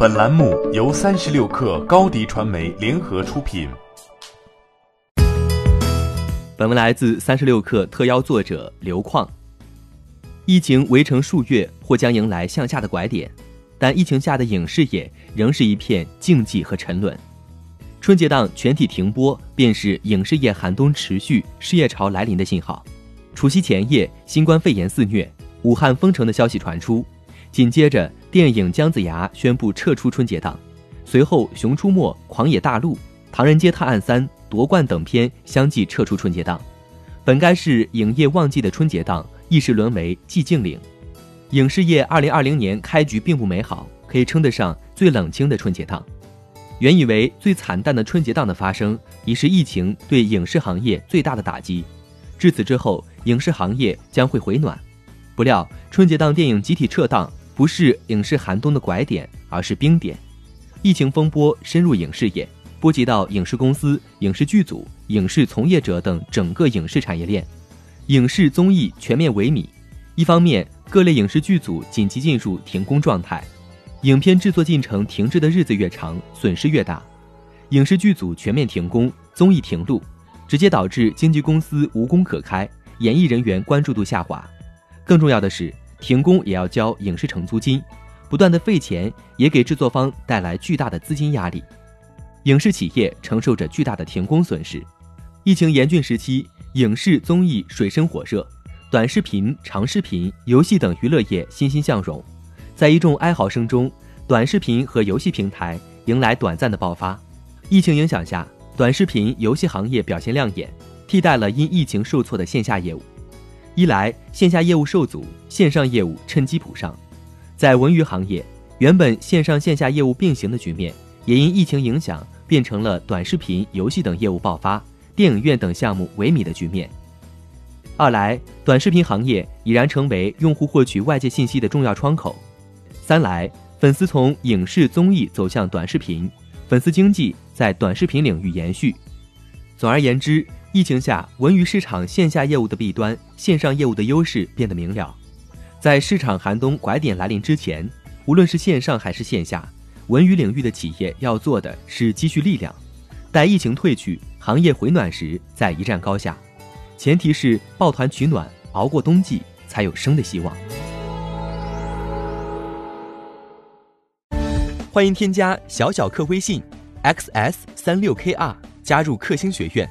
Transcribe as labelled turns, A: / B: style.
A: 本栏目由三十六氪高低传媒联合出品。
B: 本文来自三十六氪特邀作者刘矿。疫情围城数月，或将迎来向下的拐点，但疫情下的影视业仍是一片静寂和沉沦。春节档全体停播，便是影视业寒冬持续、失业潮来临的信号。除夕前夜，新冠肺炎肆虐，武汉封城的消息传出，紧接着电影《姜子牙》宣布撤出春节档，随后《熊出没》《狂野大陆》《唐人街探案三》《夺冠》等片相继撤出春节档。本该是影业旺季的春节档，一时沦为寂静岭。影视业2020年开局并不美好，可以称得上最冷清的春节档。原以为最惨淡的春节档的发生，已是疫情对影视行业最大的打击。至此之后，影视行业将会回暖。不料，春节档电影集体撤档，不是影视寒冬的拐点，而是冰点。疫情风波深入影视业，波及到影视公司、影视剧组、影视从业者等整个影视产业链，影视综艺全面萎靡。一方面，各类影视剧组紧急进入停工状态。影片制作进程停滞的日子越长，损失越大。影视剧组全面停工，综艺停录，直接导致经纪公司无工可开，演艺人员关注度下滑。更重要的是，停工也要交影视城租金，不断的费钱也给制作方带来巨大的资金压力。影视企业承受着巨大的停工损失。疫情严峻时期，影视综艺水深火热，短视频、长视频、游戏等娱乐业欣欣向荣。在一众哀嚎声中，短视频和游戏平台迎来短暂的爆发。疫情影响下，短视频游戏行业表现亮眼，替代了因疫情受挫的线下业务。一来线下业务受阻，线上业务趁机补上。在文娱行业，原本线上线下业务并行的局面，也因疫情影响变成了短视频、游戏等业务爆发，电影院等项目萎靡的局面。二来，短视频行业已然成为用户获取外界信息的重要窗口。三来，粉丝从影视综艺走向短视频，粉丝经济在短视频领域延续。总而言之，疫情下文娱市场线下业务的弊端，线上业务的优势变得明了。在市场寒冬拐点来临之前，无论是线上还是线下，文娱领域的企业要做的是积蓄力量，待疫情退去，行业回暖时再一战高下。前提是抱团取暖，熬过冬季，才有生的希望。欢迎添加小小客微信，xs 三六 kr，加入克星学院，